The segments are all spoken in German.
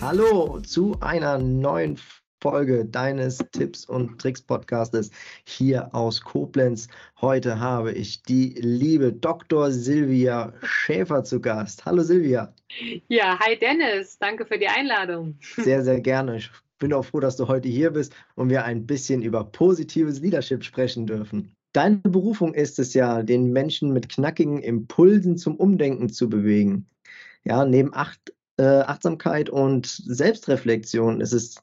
Hallo zu einer neuen Folge deines Tipps und Tricks Podcastes hier aus Koblenz. Heute habe ich die liebe Dr. Silvia Schäfer zu Gast. Hallo Silvia. Ja, hi Dennis. Danke für die Einladung. Sehr, sehr gerne. Ich bin auch froh, dass du heute hier bist und wir ein bisschen über positives Leadership sprechen dürfen. Deine Berufung ist es ja, den Menschen mit knackigen Impulsen zum Umdenken zu bewegen. Ja, neben acht äh, Achtsamkeit und Selbstreflexion ist es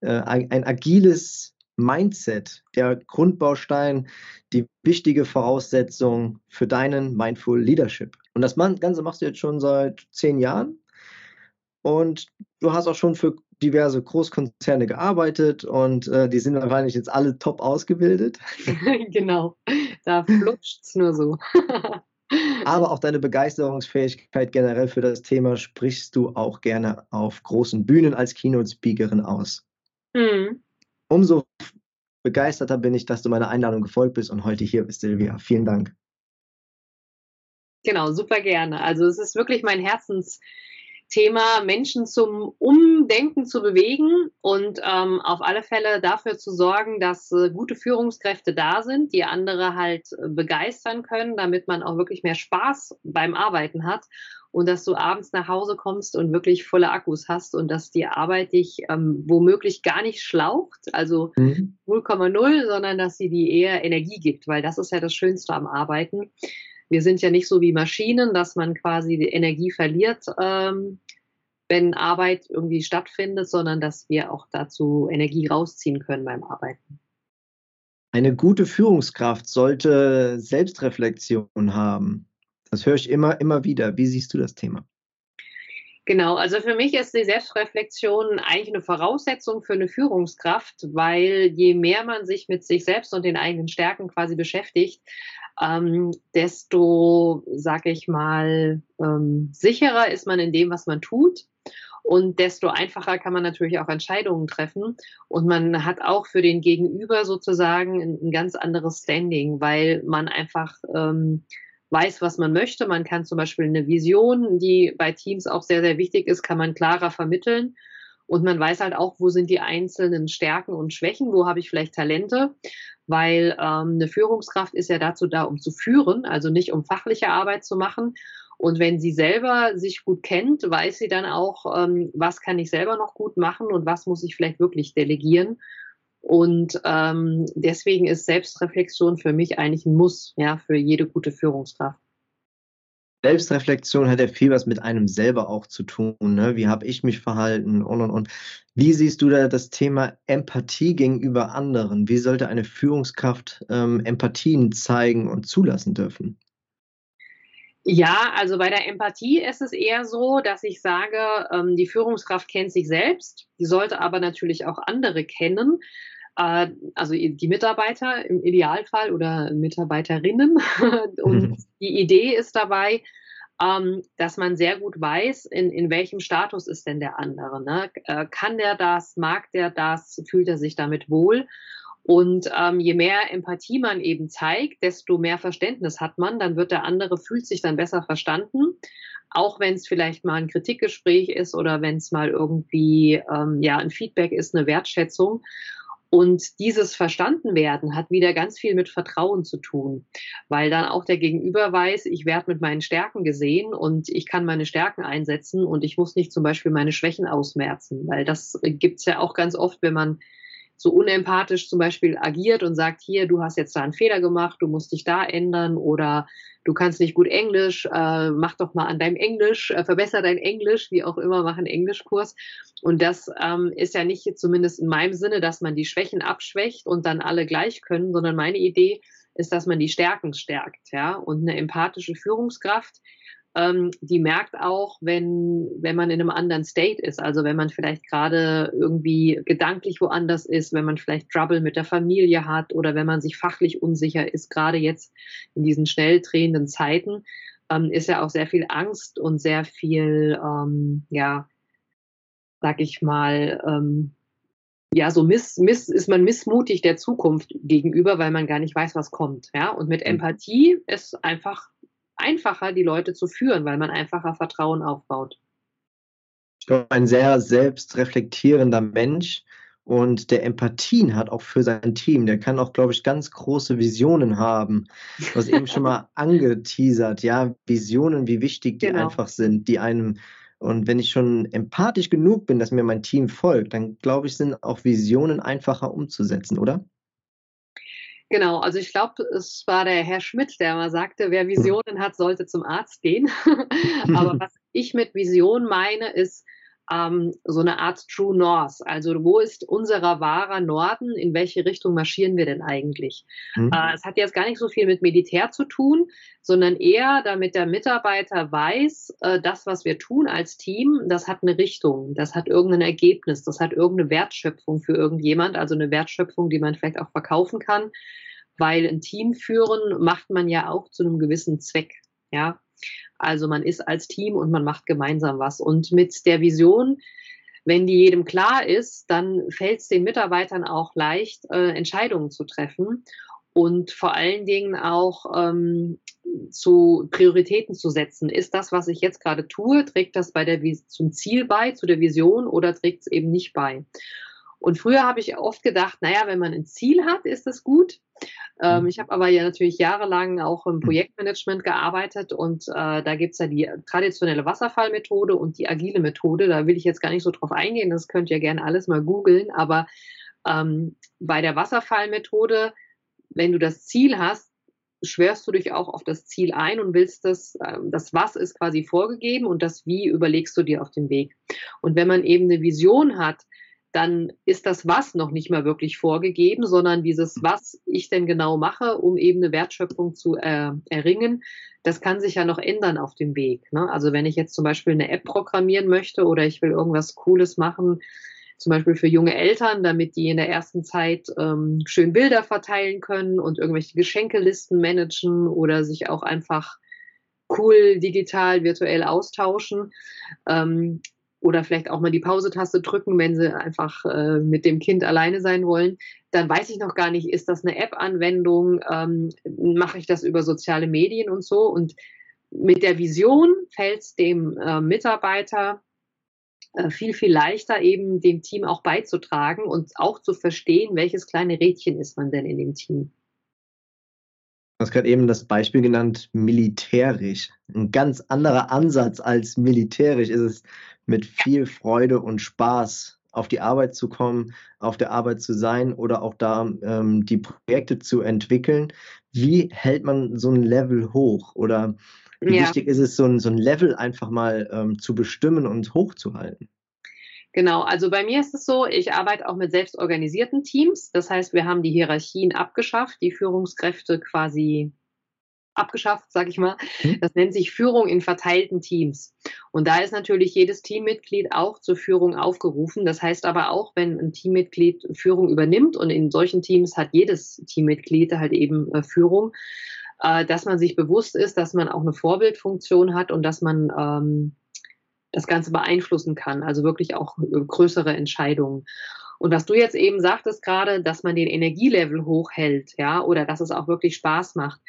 äh, ein, ein agiles Mindset, der Grundbaustein, die wichtige Voraussetzung für deinen Mindful Leadership. Und das Ganze machst du jetzt schon seit zehn Jahren. Und du hast auch schon für diverse Großkonzerne gearbeitet und äh, die sind wahrscheinlich jetzt alle top ausgebildet. genau, da flutscht es nur so. Aber auch deine Begeisterungsfähigkeit generell für das Thema sprichst du auch gerne auf großen Bühnen als Keynote-Speakerin aus. Mhm. Umso begeisterter bin ich, dass du meiner Einladung gefolgt bist und heute hier bist, Silvia. Vielen Dank. Genau, super gerne. Also es ist wirklich mein Herzens Thema Menschen zum Umdenken zu bewegen und ähm, auf alle Fälle dafür zu sorgen, dass äh, gute Führungskräfte da sind, die andere halt äh, begeistern können, damit man auch wirklich mehr Spaß beim Arbeiten hat und dass du abends nach Hause kommst und wirklich volle Akkus hast und dass die Arbeit dich ähm, womöglich gar nicht schlaucht, also mhm. 0,0, sondern dass sie dir eher Energie gibt, weil das ist ja das Schönste am Arbeiten wir sind ja nicht so wie Maschinen, dass man quasi die Energie verliert, ähm, wenn Arbeit irgendwie stattfindet, sondern dass wir auch dazu Energie rausziehen können beim Arbeiten. Eine gute Führungskraft sollte Selbstreflexion haben. Das höre ich immer, immer wieder. Wie siehst du das Thema? Genau, also für mich ist die Selbstreflexion eigentlich eine Voraussetzung für eine Führungskraft, weil je mehr man sich mit sich selbst und den eigenen Stärken quasi beschäftigt, ähm, desto, sag ich mal, ähm, sicherer ist man in dem, was man tut. Und desto einfacher kann man natürlich auch Entscheidungen treffen. Und man hat auch für den Gegenüber sozusagen ein, ein ganz anderes Standing, weil man einfach ähm, weiß, was man möchte. Man kann zum Beispiel eine Vision, die bei Teams auch sehr, sehr wichtig ist, kann man klarer vermitteln. Und man weiß halt auch, wo sind die einzelnen Stärken und Schwächen, wo habe ich vielleicht Talente weil ähm, eine Führungskraft ist ja dazu da, um zu führen, also nicht um fachliche Arbeit zu machen. Und wenn sie selber sich gut kennt, weiß sie dann auch, ähm, was kann ich selber noch gut machen und was muss ich vielleicht wirklich delegieren. Und ähm, deswegen ist Selbstreflexion für mich eigentlich ein Muss, ja, für jede gute Führungskraft. Selbstreflexion hat ja viel was mit einem selber auch zu tun. Ne? Wie habe ich mich verhalten und und und. Wie siehst du da das Thema Empathie gegenüber anderen? Wie sollte eine Führungskraft ähm, Empathien zeigen und zulassen dürfen? Ja, also bei der Empathie ist es eher so, dass ich sage, ähm, die Führungskraft kennt sich selbst, die sollte aber natürlich auch andere kennen also die Mitarbeiter im Idealfall oder Mitarbeiterinnen. Und mhm. die Idee ist dabei, ähm, dass man sehr gut weiß, in, in welchem Status ist denn der andere. Ne? Äh, kann der das, mag der das, fühlt er sich damit wohl? Und ähm, je mehr Empathie man eben zeigt, desto mehr Verständnis hat man, dann wird der andere, fühlt sich dann besser verstanden. Auch wenn es vielleicht mal ein Kritikgespräch ist oder wenn es mal irgendwie ähm, ja ein Feedback ist, eine Wertschätzung. Und dieses Verstandenwerden hat wieder ganz viel mit Vertrauen zu tun, weil dann auch der Gegenüber weiß, ich werde mit meinen Stärken gesehen und ich kann meine Stärken einsetzen und ich muss nicht zum Beispiel meine Schwächen ausmerzen, weil das gibt's ja auch ganz oft, wenn man so unempathisch zum Beispiel agiert und sagt, hier, du hast jetzt da einen Fehler gemacht, du musst dich da ändern oder du kannst nicht gut Englisch, äh, mach doch mal an deinem Englisch, äh, verbessere dein Englisch, wie auch immer, mach einen Englischkurs. Und das ähm, ist ja nicht zumindest in meinem Sinne, dass man die Schwächen abschwächt und dann alle gleich können, sondern meine Idee ist, dass man die Stärken stärkt, ja. Und eine empathische Führungskraft, ähm, die merkt auch, wenn, wenn man in einem anderen State ist, also wenn man vielleicht gerade irgendwie gedanklich woanders ist, wenn man vielleicht Trouble mit der Familie hat oder wenn man sich fachlich unsicher ist, gerade jetzt in diesen schnell drehenden Zeiten, ähm, ist ja auch sehr viel Angst und sehr viel, ähm, ja, sag ich mal, ähm, ja, so miss, miss, ist man missmutig der Zukunft gegenüber, weil man gar nicht weiß, was kommt. Ja, und mit mhm. Empathie ist einfach einfacher, die Leute zu führen, weil man einfacher Vertrauen aufbaut. Ein sehr selbstreflektierender Mensch und der Empathien hat auch für sein Team. Der kann auch, glaube ich, ganz große Visionen haben. Du hast eben schon mal angeteasert, ja, Visionen, wie wichtig die genau. einfach sind, die einem und wenn ich schon empathisch genug bin, dass mir mein Team folgt, dann glaube ich, sind auch Visionen einfacher umzusetzen, oder? Genau, also ich glaube, es war der Herr Schmidt, der mal sagte, wer Visionen hat, sollte zum Arzt gehen. Aber was ich mit Vision meine, ist, ähm, so eine Art True North. Also wo ist unser wahrer Norden? In welche Richtung marschieren wir denn eigentlich? Mhm. Äh, es hat jetzt gar nicht so viel mit Militär zu tun, sondern eher, damit der Mitarbeiter weiß, äh, das, was wir tun als Team, das hat eine Richtung, das hat irgendein Ergebnis, das hat irgendeine Wertschöpfung für irgendjemand, also eine Wertschöpfung, die man vielleicht auch verkaufen kann, weil ein Team führen macht man ja auch zu einem gewissen Zweck. Ja, also man ist als Team und man macht gemeinsam was. Und mit der Vision, wenn die jedem klar ist, dann fällt es den Mitarbeitern auch leicht, äh, Entscheidungen zu treffen und vor allen Dingen auch ähm, zu Prioritäten zu setzen. Ist das, was ich jetzt gerade tue, trägt das bei der zum Ziel bei, zu der Vision oder trägt es eben nicht bei? Und früher habe ich oft gedacht, naja, wenn man ein Ziel hat, ist das gut. Ähm, mhm. ich habe aber ja natürlich jahrelang auch im mhm. Projektmanagement gearbeitet und äh, da gibt's ja die traditionelle Wasserfallmethode und die agile Methode. Da will ich jetzt gar nicht so drauf eingehen, das könnt ihr gerne alles mal googeln. Aber ähm, bei der Wasserfallmethode, wenn du das Ziel hast, schwörst du dich auch auf das Ziel ein und willst das, äh, das Was ist quasi vorgegeben und das Wie überlegst du dir auf dem Weg. Und wenn man eben eine Vision hat, dann ist das Was noch nicht mal wirklich vorgegeben, sondern dieses, was ich denn genau mache, um eben eine Wertschöpfung zu äh, erringen, das kann sich ja noch ändern auf dem Weg. Ne? Also wenn ich jetzt zum Beispiel eine App programmieren möchte oder ich will irgendwas Cooles machen, zum Beispiel für junge Eltern, damit die in der ersten Zeit ähm, schön Bilder verteilen können und irgendwelche Geschenkelisten managen oder sich auch einfach cool digital virtuell austauschen. Ähm, oder vielleicht auch mal die Pause-Taste drücken, wenn sie einfach äh, mit dem Kind alleine sein wollen, dann weiß ich noch gar nicht, ist das eine App-Anwendung, ähm, mache ich das über soziale Medien und so. Und mit der Vision fällt es dem äh, Mitarbeiter äh, viel, viel leichter, eben dem Team auch beizutragen und auch zu verstehen, welches kleine Rädchen ist man denn in dem Team. Du hast gerade eben das Beispiel genannt, militärisch. Ein ganz anderer Ansatz als militärisch ist es, mit viel Freude und Spaß auf die Arbeit zu kommen, auf der Arbeit zu sein oder auch da ähm, die Projekte zu entwickeln. Wie hält man so ein Level hoch? Oder wie ja. wichtig ist es, so ein, so ein Level einfach mal ähm, zu bestimmen und hochzuhalten? Genau, also bei mir ist es so, ich arbeite auch mit selbstorganisierten Teams. Das heißt, wir haben die Hierarchien abgeschafft, die Führungskräfte quasi abgeschafft, sag ich mal. Mhm. Das nennt sich Führung in verteilten Teams. Und da ist natürlich jedes Teammitglied auch zur Führung aufgerufen. Das heißt aber auch, wenn ein Teammitglied Führung übernimmt und in solchen Teams hat jedes Teammitglied halt eben äh, Führung, äh, dass man sich bewusst ist, dass man auch eine Vorbildfunktion hat und dass man ähm, das Ganze beeinflussen kann, also wirklich auch äh, größere Entscheidungen. Und was du jetzt eben sagtest gerade, dass man den Energielevel hochhält, ja, oder dass es auch wirklich Spaß macht,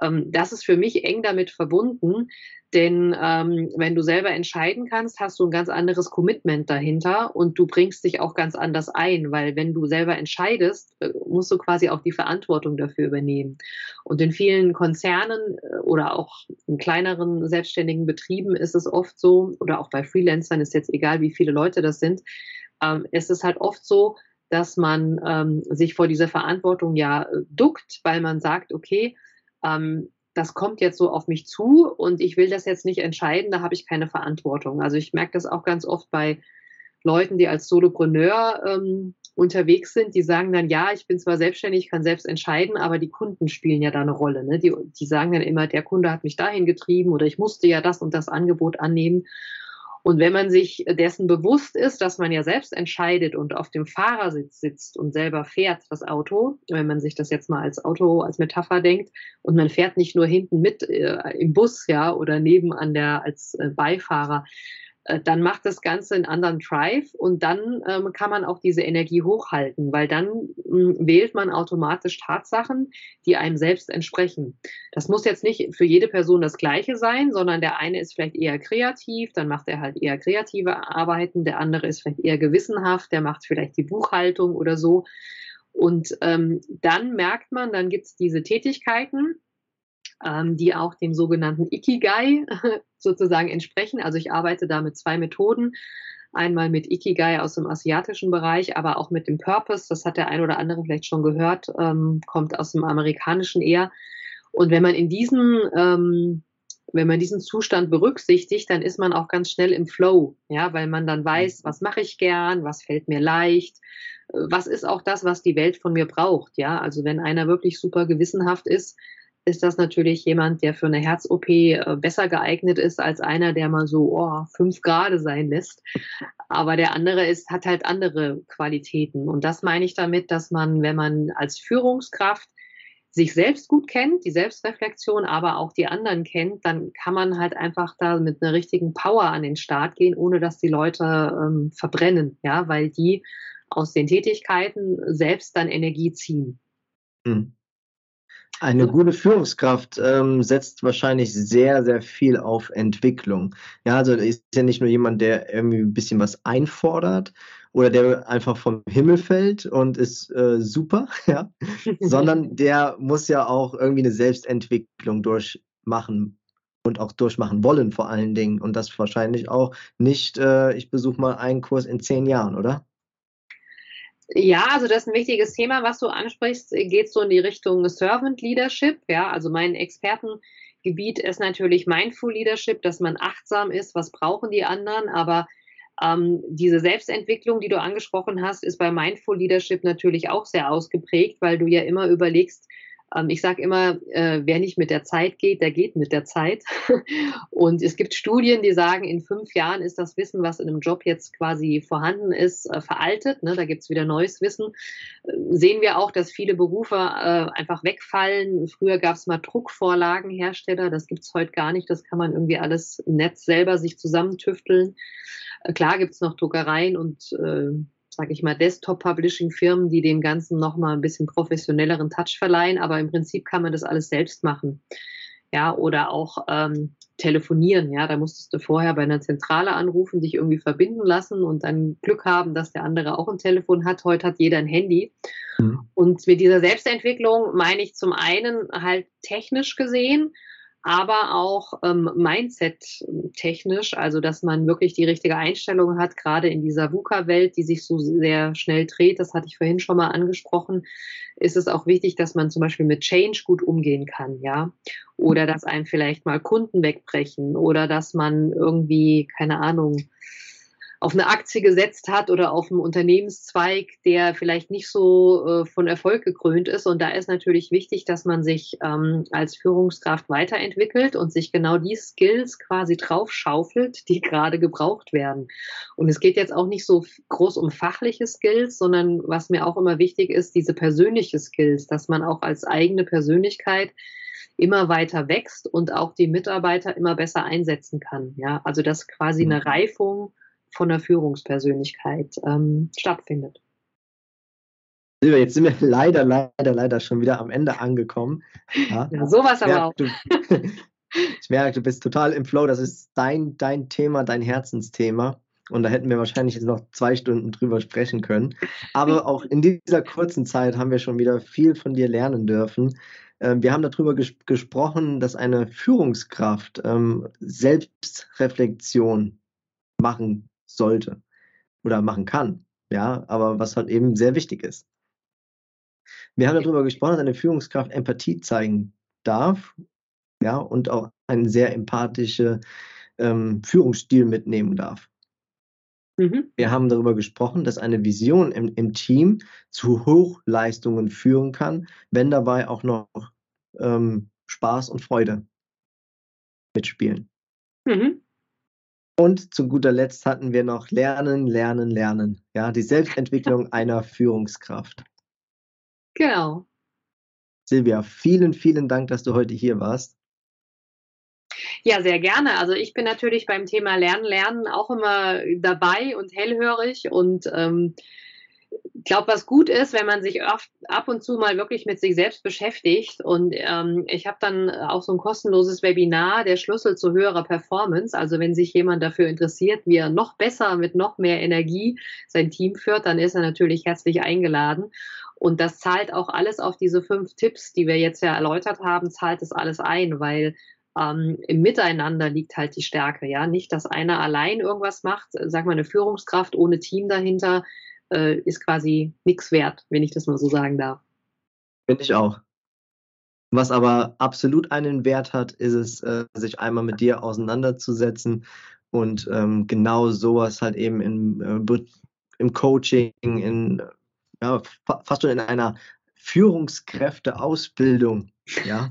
ähm, das ist für mich eng damit verbunden, denn ähm, wenn du selber entscheiden kannst, hast du ein ganz anderes Commitment dahinter und du bringst dich auch ganz anders ein, weil wenn du selber entscheidest, äh, musst du quasi auch die Verantwortung dafür übernehmen. Und in vielen Konzernen äh, oder auch in kleineren selbstständigen Betrieben ist es oft so, oder auch bei Freelancern ist jetzt egal, wie viele Leute das sind, ähm, ist es halt oft so, dass man ähm, sich vor dieser Verantwortung ja äh, duckt, weil man sagt, okay, ähm, das kommt jetzt so auf mich zu und ich will das jetzt nicht entscheiden, da habe ich keine Verantwortung. Also ich merke das auch ganz oft bei Leuten, die als Solopreneur ähm, unterwegs sind, die sagen dann, ja, ich bin zwar selbstständig, kann selbst entscheiden, aber die Kunden spielen ja da eine Rolle. Ne? Die, die sagen dann immer, der Kunde hat mich dahin getrieben oder ich musste ja das und das Angebot annehmen. Und wenn man sich dessen bewusst ist, dass man ja selbst entscheidet und auf dem Fahrersitz sitzt und selber fährt das Auto, wenn man sich das jetzt mal als Auto, als Metapher denkt, und man fährt nicht nur hinten mit äh, im Bus, ja, oder neben an der als äh, Beifahrer, äh, dann macht das Ganze einen anderen Drive und dann ähm, kann man auch diese Energie hochhalten, weil dann wählt man automatisch Tatsachen, die einem selbst entsprechen. Das muss jetzt nicht für jede Person das Gleiche sein, sondern der eine ist vielleicht eher kreativ, dann macht er halt eher kreative Arbeiten, der andere ist vielleicht eher gewissenhaft, der macht vielleicht die Buchhaltung oder so. Und ähm, dann merkt man, dann gibt es diese Tätigkeiten, ähm, die auch dem sogenannten Ikigai sozusagen entsprechen. Also ich arbeite da mit zwei Methoden. Einmal mit Ikigai aus dem asiatischen Bereich, aber auch mit dem Purpose. Das hat der ein oder andere vielleicht schon gehört, ähm, kommt aus dem amerikanischen eher. Und wenn man in diesen, ähm, wenn man diesen Zustand berücksichtigt, dann ist man auch ganz schnell im Flow, ja, weil man dann weiß, was mache ich gern, was fällt mir leicht, was ist auch das, was die Welt von mir braucht, ja. Also wenn einer wirklich super gewissenhaft ist, ist das natürlich jemand, der für eine Herz-OP äh, besser geeignet ist als einer, der mal so oh, fünf Grad sein lässt. Aber der andere ist, hat halt andere Qualitäten. Und das meine ich damit, dass man, wenn man als Führungskraft sich selbst gut kennt, die Selbstreflexion, aber auch die anderen kennt, dann kann man halt einfach da mit einer richtigen Power an den Start gehen, ohne dass die Leute ähm, verbrennen, ja, weil die aus den Tätigkeiten selbst dann Energie ziehen. Hm. Eine gute Führungskraft ähm, setzt wahrscheinlich sehr, sehr viel auf Entwicklung. Ja, also ist ja nicht nur jemand, der irgendwie ein bisschen was einfordert oder der einfach vom Himmel fällt und ist äh, super, ja, sondern der muss ja auch irgendwie eine Selbstentwicklung durchmachen und auch durchmachen wollen vor allen Dingen. Und das wahrscheinlich auch nicht, äh, ich besuche mal einen Kurs in zehn Jahren, oder? Ja, also das ist ein wichtiges Thema, was du ansprichst, geht so in die Richtung Servant Leadership. Ja, also mein Expertengebiet ist natürlich Mindful Leadership, dass man achtsam ist, was brauchen die anderen, aber ähm, diese Selbstentwicklung, die du angesprochen hast, ist bei Mindful Leadership natürlich auch sehr ausgeprägt, weil du ja immer überlegst, ich sage immer, äh, wer nicht mit der Zeit geht, der geht mit der Zeit. Und es gibt Studien, die sagen, in fünf Jahren ist das Wissen, was in einem Job jetzt quasi vorhanden ist, äh, veraltet. Ne? Da gibt es wieder neues Wissen. Äh, sehen wir auch, dass viele Berufe einfach wegfallen. Früher gab es mal Druckvorlagenhersteller, das gibt es heute gar nicht. Das kann man irgendwie alles im Netz selber sich zusammentüfteln. Klar gibt es noch Druckereien und sage ich mal, Desktop-Publishing-Firmen, die dem Ganzen nochmal ein bisschen professionelleren Touch verleihen, aber im Prinzip kann man das alles selbst machen. Ja, oder auch ähm, telefonieren, ja, da musstest du vorher bei einer Zentrale anrufen, dich irgendwie verbinden lassen und dann Glück haben, dass der andere auch ein Telefon hat. Heute hat jeder ein Handy. Mhm. Und mit dieser Selbstentwicklung meine ich zum einen halt technisch gesehen, aber auch ähm, Mindset-technisch, also dass man wirklich die richtige Einstellung hat, gerade in dieser VUCA-Welt, die sich so sehr schnell dreht, das hatte ich vorhin schon mal angesprochen, ist es auch wichtig, dass man zum Beispiel mit Change gut umgehen kann, ja. Oder dass einem vielleicht mal Kunden wegbrechen oder dass man irgendwie, keine Ahnung, auf eine Aktie gesetzt hat oder auf einen Unternehmenszweig, der vielleicht nicht so äh, von Erfolg gekrönt ist. Und da ist natürlich wichtig, dass man sich ähm, als Führungskraft weiterentwickelt und sich genau die Skills quasi draufschaufelt, die gerade gebraucht werden. Und es geht jetzt auch nicht so groß um fachliche Skills, sondern was mir auch immer wichtig ist, diese persönliche Skills, dass man auch als eigene Persönlichkeit immer weiter wächst und auch die Mitarbeiter immer besser einsetzen kann. Ja, also dass quasi eine mhm. Reifung von der Führungspersönlichkeit ähm, stattfindet. Silvia, jetzt sind wir leider, leider, leider schon wieder am Ende angekommen. Ja, ja sowas aber auch. Du, ich merke, du bist total im Flow. Das ist dein, dein Thema, dein Herzensthema. Und da hätten wir wahrscheinlich jetzt noch zwei Stunden drüber sprechen können. Aber auch in dieser kurzen Zeit haben wir schon wieder viel von dir lernen dürfen. Ähm, wir haben darüber ges gesprochen, dass eine Führungskraft ähm, Selbstreflexion machen sollte oder machen kann. Ja, aber was halt eben sehr wichtig ist. Wir haben darüber gesprochen, dass eine Führungskraft Empathie zeigen darf, ja, und auch einen sehr empathischen ähm, Führungsstil mitnehmen darf. Mhm. Wir haben darüber gesprochen, dass eine Vision im, im, Team zu Hochleistungen führen kann, wenn dabei auch noch ähm, Spaß und Freude mitspielen. Mhm. Und zu guter Letzt hatten wir noch Lernen, Lernen, Lernen. Ja, die Selbstentwicklung einer Führungskraft. Genau. Silvia, vielen, vielen Dank, dass du heute hier warst. Ja, sehr gerne. Also ich bin natürlich beim Thema Lernen, Lernen auch immer dabei und hellhörig und ähm, glaube, was gut ist, wenn man sich oft, ab und zu mal wirklich mit sich selbst beschäftigt. Und ähm, ich habe dann auch so ein kostenloses Webinar, der Schlüssel zu höherer Performance. Also wenn sich jemand dafür interessiert, wie er noch besser mit noch mehr Energie sein Team führt, dann ist er natürlich herzlich eingeladen. Und das zahlt auch alles auf diese fünf Tipps, die wir jetzt ja erläutert haben, zahlt es alles ein, weil ähm, im Miteinander liegt halt die Stärke, ja. Nicht, dass einer allein irgendwas macht, sag mal, eine Führungskraft ohne Team dahinter äh, ist quasi nichts wert, wenn ich das mal so sagen darf. Finde ich auch. Was aber absolut einen Wert hat, ist es, äh, sich einmal mit dir auseinanderzusetzen und ähm, genau sowas halt eben in, äh, im Coaching, in ja, fast schon in einer Führungskräfteausbildung ja,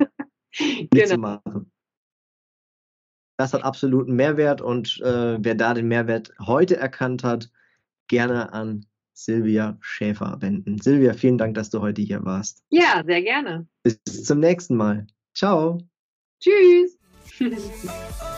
genau. Das hat absoluten Mehrwert und äh, wer da den Mehrwert heute erkannt hat, gerne an Silvia Schäfer wenden. Silvia, vielen Dank, dass du heute hier warst. Ja, sehr gerne. Bis zum nächsten Mal. Ciao. Tschüss.